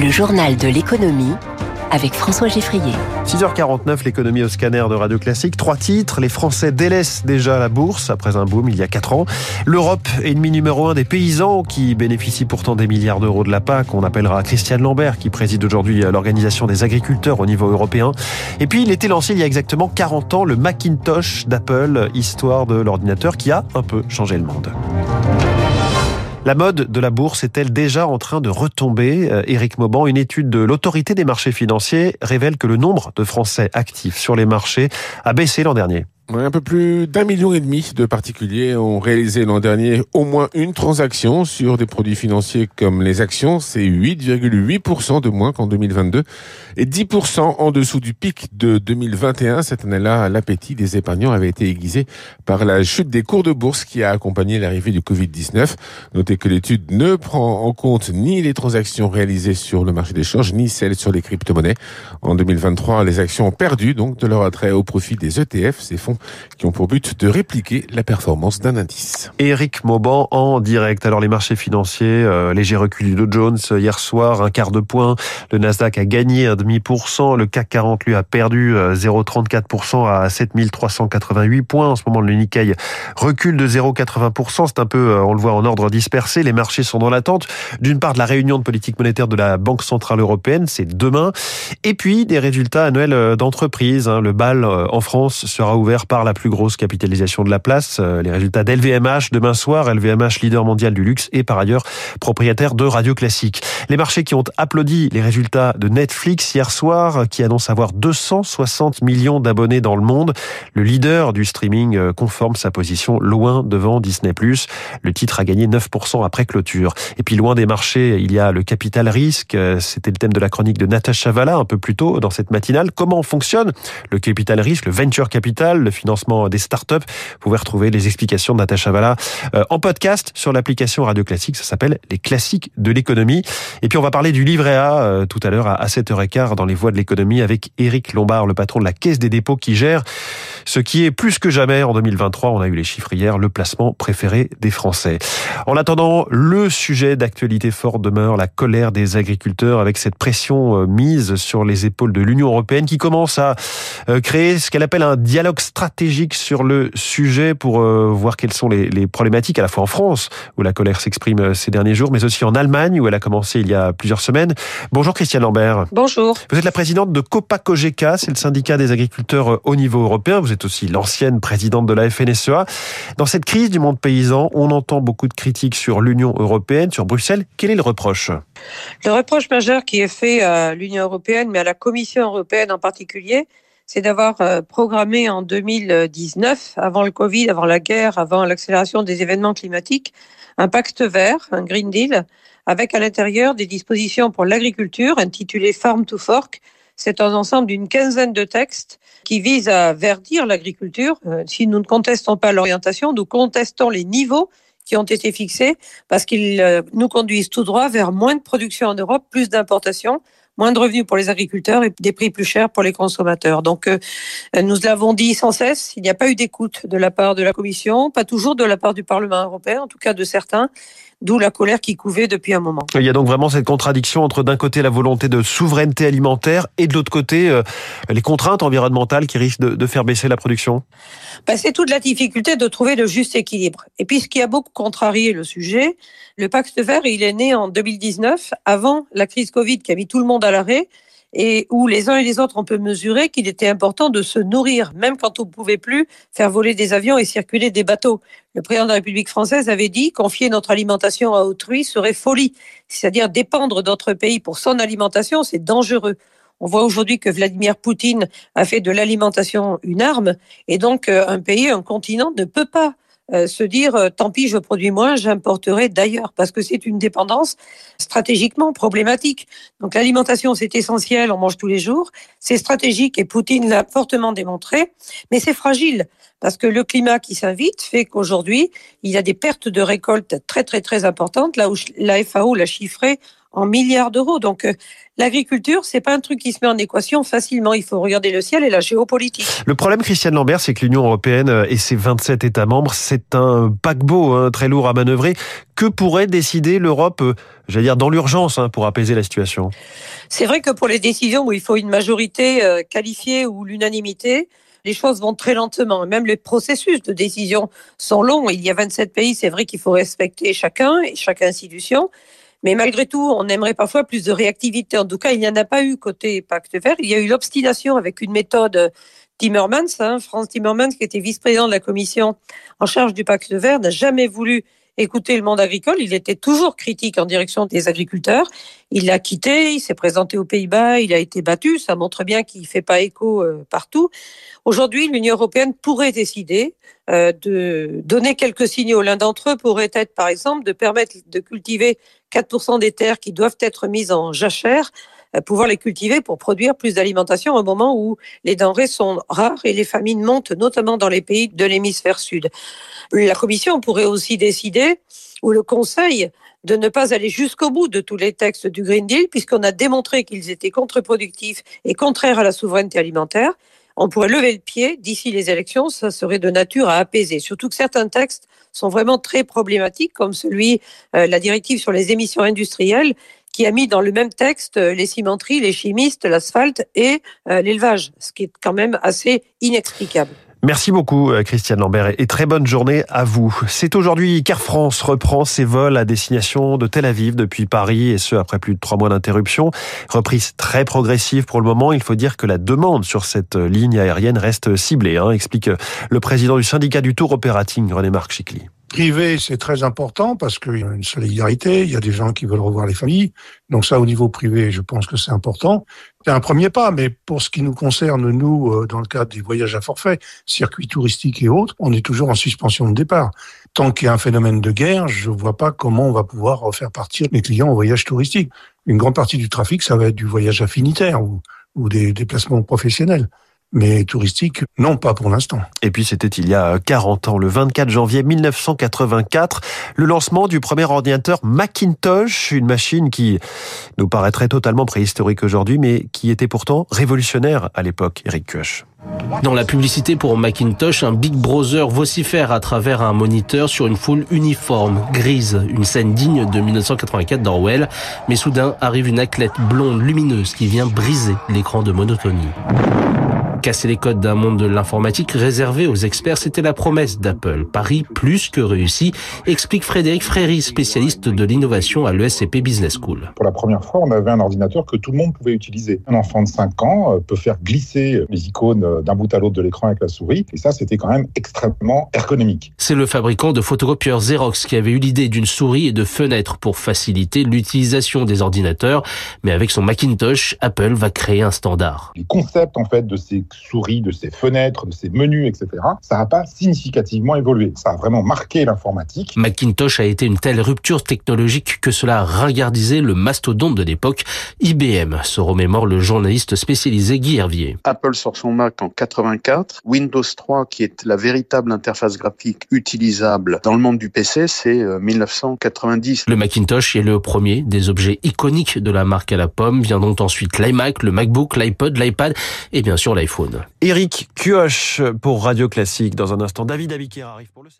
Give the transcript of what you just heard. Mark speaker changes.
Speaker 1: Le journal de l'économie avec François Geffrier.
Speaker 2: 6h49, l'économie au scanner de Radio Classique. Trois titres. Les Français délaissent déjà la bourse après un boom il y a quatre ans. L'Europe, ennemi numéro un des paysans qui bénéficient pourtant des milliards d'euros de la PAC. On appellera Christiane Lambert qui préside aujourd'hui l'organisation des agriculteurs au niveau européen. Et puis, il était lancé il y a exactement 40 ans le Macintosh d'Apple, histoire de l'ordinateur qui a un peu changé le monde. La mode de la bourse est-elle déjà en train de retomber euh, Éric Mauban, une étude de l'autorité des marchés financiers révèle que le nombre de Français actifs sur les marchés a baissé l'an dernier.
Speaker 3: Un peu plus d'un million et demi de particuliers ont réalisé l'an dernier au moins une transaction sur des produits financiers comme les actions. C'est 8,8% de moins qu'en 2022 et 10% en dessous du pic de 2021. Cette année-là, l'appétit des épargnants avait été aiguisé par la chute des cours de bourse qui a accompagné l'arrivée du Covid-19. Notez que l'étude ne prend en compte ni les transactions réalisées sur le marché des changes, ni celles sur les crypto-monnaies. En 2023, les actions ont perdu donc de leur attrait au profit des ETF, ces fonds qui ont pour but de répliquer la performance d'un indice.
Speaker 2: Éric Mauban en direct. Alors les marchés financiers, euh, léger recul du Dow Jones hier soir, un quart de point. Le Nasdaq a gagné un demi pour cent. Le CAC 40 lui a perdu 0,34% euh, à 7388 points. En ce moment, le Nikkei recule de 0,80%. C'est un peu, euh, on le voit en ordre dispersé. Les marchés sont dans l'attente d'une part de la réunion de politique monétaire de la Banque centrale européenne, c'est demain, et puis des résultats annuels d'entreprise. Hein. Le bal en France sera ouvert par la plus grosse capitalisation de la place. Euh, les résultats d'LVMH demain soir, LVMH leader mondial du luxe et par ailleurs propriétaire de Radio Classique. Les marchés qui ont applaudi les résultats de Netflix hier soir, qui annonce avoir 260 millions d'abonnés dans le monde. Le leader du streaming euh, conforme sa position loin devant Disney+. Le titre a gagné 9% après clôture. Et puis loin des marchés, il y a le capital risque. Euh, c'était le thème de la chronique de Natasha Valla un peu plus tôt dans cette matinale. Comment fonctionne le capital risque, le venture capital, le financement des startups. Vous pouvez retrouver les explications de Natacha Valla euh, en podcast sur l'application Radio Classique. Ça s'appelle Les classiques de l'économie. Et puis on va parler du livret A euh, tout à l'heure à 7h15 dans les voies de l'économie avec Éric Lombard, le patron de la Caisse des dépôts qui gère ce qui est plus que jamais en 2023. On a eu les chiffres hier, le placement préféré des Français. En attendant, le sujet d'actualité fort demeure la colère des agriculteurs avec cette pression euh, mise sur les épaules de l'Union européenne qui commence à créer ce qu'elle appelle un dialogue stratégique stratégique sur le sujet pour euh, voir quelles sont les, les, problématiques à la fois en France où la colère s'exprime euh, ces derniers jours, mais aussi en Allemagne où elle a commencé il y a plusieurs semaines. Bonjour Christiane Lambert.
Speaker 4: Bonjour.
Speaker 2: Vous êtes la présidente de Copa Cogeca, c'est le syndicat des agriculteurs euh, au niveau européen. Vous êtes aussi l'ancienne présidente de la FNSEA. Dans cette crise du monde paysan, on entend beaucoup de critiques sur l'Union européenne, sur Bruxelles. Quel est le reproche?
Speaker 4: Le reproche majeur qui est fait à l'Union européenne, mais à la Commission européenne en particulier, c'est d'avoir euh, programmé en 2019, avant le Covid, avant la guerre, avant l'accélération des événements climatiques, un pacte vert, un Green Deal, avec à l'intérieur des dispositions pour l'agriculture intitulées Farm to Fork. C'est un ensemble d'une quinzaine de textes qui visent à verdir l'agriculture. Euh, si nous ne contestons pas l'orientation, nous contestons les niveaux qui ont été fixés parce qu'ils euh, nous conduisent tout droit vers moins de production en Europe, plus d'importations moins de revenus pour les agriculteurs et des prix plus chers pour les consommateurs. Donc, euh, nous l'avons dit sans cesse, il n'y a pas eu d'écoute de la part de la Commission, pas toujours de la part du Parlement européen, en tout cas de certains d'où la colère qui couvait depuis un moment.
Speaker 2: Il y a donc vraiment cette contradiction entre d'un côté la volonté de souveraineté alimentaire et de l'autre côté euh, les contraintes environnementales qui risquent de, faire baisser la production.
Speaker 4: Ben, c'est toute la difficulté de trouver le juste équilibre. Et puis ce qui a beaucoup contrarié le sujet, le pacte vert, il est né en 2019, avant la crise Covid qui a mis tout le monde à l'arrêt et où les uns et les autres on peut mesurer qu'il était important de se nourrir, même quand on ne pouvait plus faire voler des avions et circuler des bateaux. Le président de la République française avait dit confier notre alimentation à autrui serait folie, c'est-à-dire dépendre d'autres pays pour son alimentation, c'est dangereux. On voit aujourd'hui que Vladimir Poutine a fait de l'alimentation une arme, et donc euh, un pays, un continent ne peut pas euh, se dire euh, tant pis, je produis moins, j'importerai d'ailleurs, parce que c'est une dépendance stratégiquement problématique. Donc l'alimentation, c'est essentiel, on mange tous les jours, c'est stratégique et Poutine l'a fortement démontré, mais c'est fragile parce que le climat qui s'invite fait qu'aujourd'hui, il y a des pertes de récoltes très très très importantes, là où la FAO l'a chiffré en milliards d'euros. Donc euh, l'agriculture, c'est pas un truc qui se met en équation facilement. Il faut regarder le ciel et la géopolitique.
Speaker 2: Le problème, Christiane Lambert, c'est que l'Union européenne et ses 27 États membres, c'est un paquebot hein, très lourd à manœuvrer. Que pourrait décider l'Europe, euh, j'allais dire dans l'urgence, hein, pour apaiser la situation?
Speaker 4: C'est vrai que pour les décisions où il faut une majorité euh, qualifiée ou l'unanimité, les choses vont très lentement. Même les processus de décision sont longs. Il y a 27 pays, c'est vrai qu'il faut respecter chacun et chaque institution. Mais malgré tout, on aimerait parfois plus de réactivité. En tout cas, il n'y en a pas eu côté Pacte Vert. Il y a eu l'obstination avec une méthode Timmermans, hein, Franz Timmermans, qui était vice-président de la commission en charge du Pacte Vert, n'a jamais voulu écouter le monde agricole. Il était toujours critique en direction des agriculteurs. Il l'a quitté, il s'est présenté aux Pays-Bas, il a été battu. Ça montre bien qu'il ne fait pas écho euh, partout. Aujourd'hui, l'Union européenne pourrait décider euh, de donner quelques signaux. L'un d'entre eux pourrait être, par exemple, de permettre de cultiver 4% des terres qui doivent être mises en jachère pouvoir les cultiver pour produire plus d'alimentation au moment où les denrées sont rares et les famines montent, notamment dans les pays de l'hémisphère sud. La Commission pourrait aussi décider, ou le Conseil, de ne pas aller jusqu'au bout de tous les textes du Green Deal, puisqu'on a démontré qu'ils étaient contre-productifs et contraires à la souveraineté alimentaire. On pourrait lever le pied d'ici les élections, ça serait de nature à apaiser. Surtout que certains textes sont vraiment très problématiques, comme celui, euh, la directive sur les émissions industrielles, qui a mis dans le même texte euh, les cimenteries, les chimistes, l'asphalte et euh, l'élevage, ce qui est quand même assez inexplicable.
Speaker 2: Merci beaucoup euh, Christiane Lambert et très bonne journée à vous. C'est aujourd'hui qu'Air France reprend ses vols à destination de Tel Aviv depuis Paris et ce après plus de trois mois d'interruption. Reprise très progressive pour le moment. Il faut dire que la demande sur cette ligne aérienne reste ciblée, hein, explique le président du syndicat du tour operating René-Marc Chicly
Speaker 5: privé, c'est très important parce qu'il y a une solidarité, il y a des gens qui veulent revoir les familles. Donc ça, au niveau privé, je pense que c'est important. C'est un premier pas, mais pour ce qui nous concerne, nous, euh, dans le cadre des voyages à forfait, circuits touristiques et autres, on est toujours en suspension de départ. Tant qu'il y a un phénomène de guerre, je ne vois pas comment on va pouvoir refaire partir les clients en voyage touristique. Une grande partie du trafic, ça va être du voyage affinitaire ou des déplacements professionnels mais touristique, non pas pour l'instant.
Speaker 2: Et puis c'était il y a 40 ans, le 24 janvier 1984, le lancement du premier ordinateur Macintosh, une machine qui nous paraîtrait totalement préhistorique aujourd'hui, mais qui était pourtant révolutionnaire à l'époque, Eric Koch.
Speaker 6: Dans la publicité pour Macintosh, un Big Brother vocifère à travers un moniteur sur une foule uniforme, grise, une scène digne de 1984 d'Orwell, mais soudain arrive une athlète blonde lumineuse qui vient briser l'écran de monotonie. Casser les codes d'un monde de l'informatique réservé aux experts, c'était la promesse d'Apple. Paris plus que réussi, explique Frédéric Fréry, spécialiste de l'innovation à l'ESCP Business School.
Speaker 7: Pour la première fois, on avait un ordinateur que tout le monde pouvait utiliser. Un enfant de 5 ans euh, peut faire glisser les icônes euh, d'un bout à l'autre de l'écran avec la souris, et ça, c'était quand même extrêmement ergonomique.
Speaker 6: C'est le fabricant de photocopieurs Xerox qui avait eu l'idée d'une souris et de fenêtres pour faciliter l'utilisation des ordinateurs, mais avec son Macintosh, Apple va créer un standard.
Speaker 7: Les concepts, en fait, de ces souris, de ses fenêtres, de ses menus, etc., ça n'a pas significativement évolué. Ça a vraiment marqué l'informatique.
Speaker 6: Macintosh a été une telle rupture technologique que cela a ringardisé le mastodonte de l'époque, IBM, se remémore le journaliste spécialisé Guy Hervier.
Speaker 8: Apple sort son Mac en 84. Windows 3, qui est la véritable interface graphique utilisable dans le monde du PC, c'est 1990.
Speaker 6: Euh, le Macintosh est le premier des objets iconiques de la marque à la pomme. Viendront ensuite l'iMac, le MacBook, l'iPod, l'iPad et bien sûr l'iPhone.
Speaker 2: Eric Kioch pour Radio Classique. Dans un instant, David Abiquière arrive pour le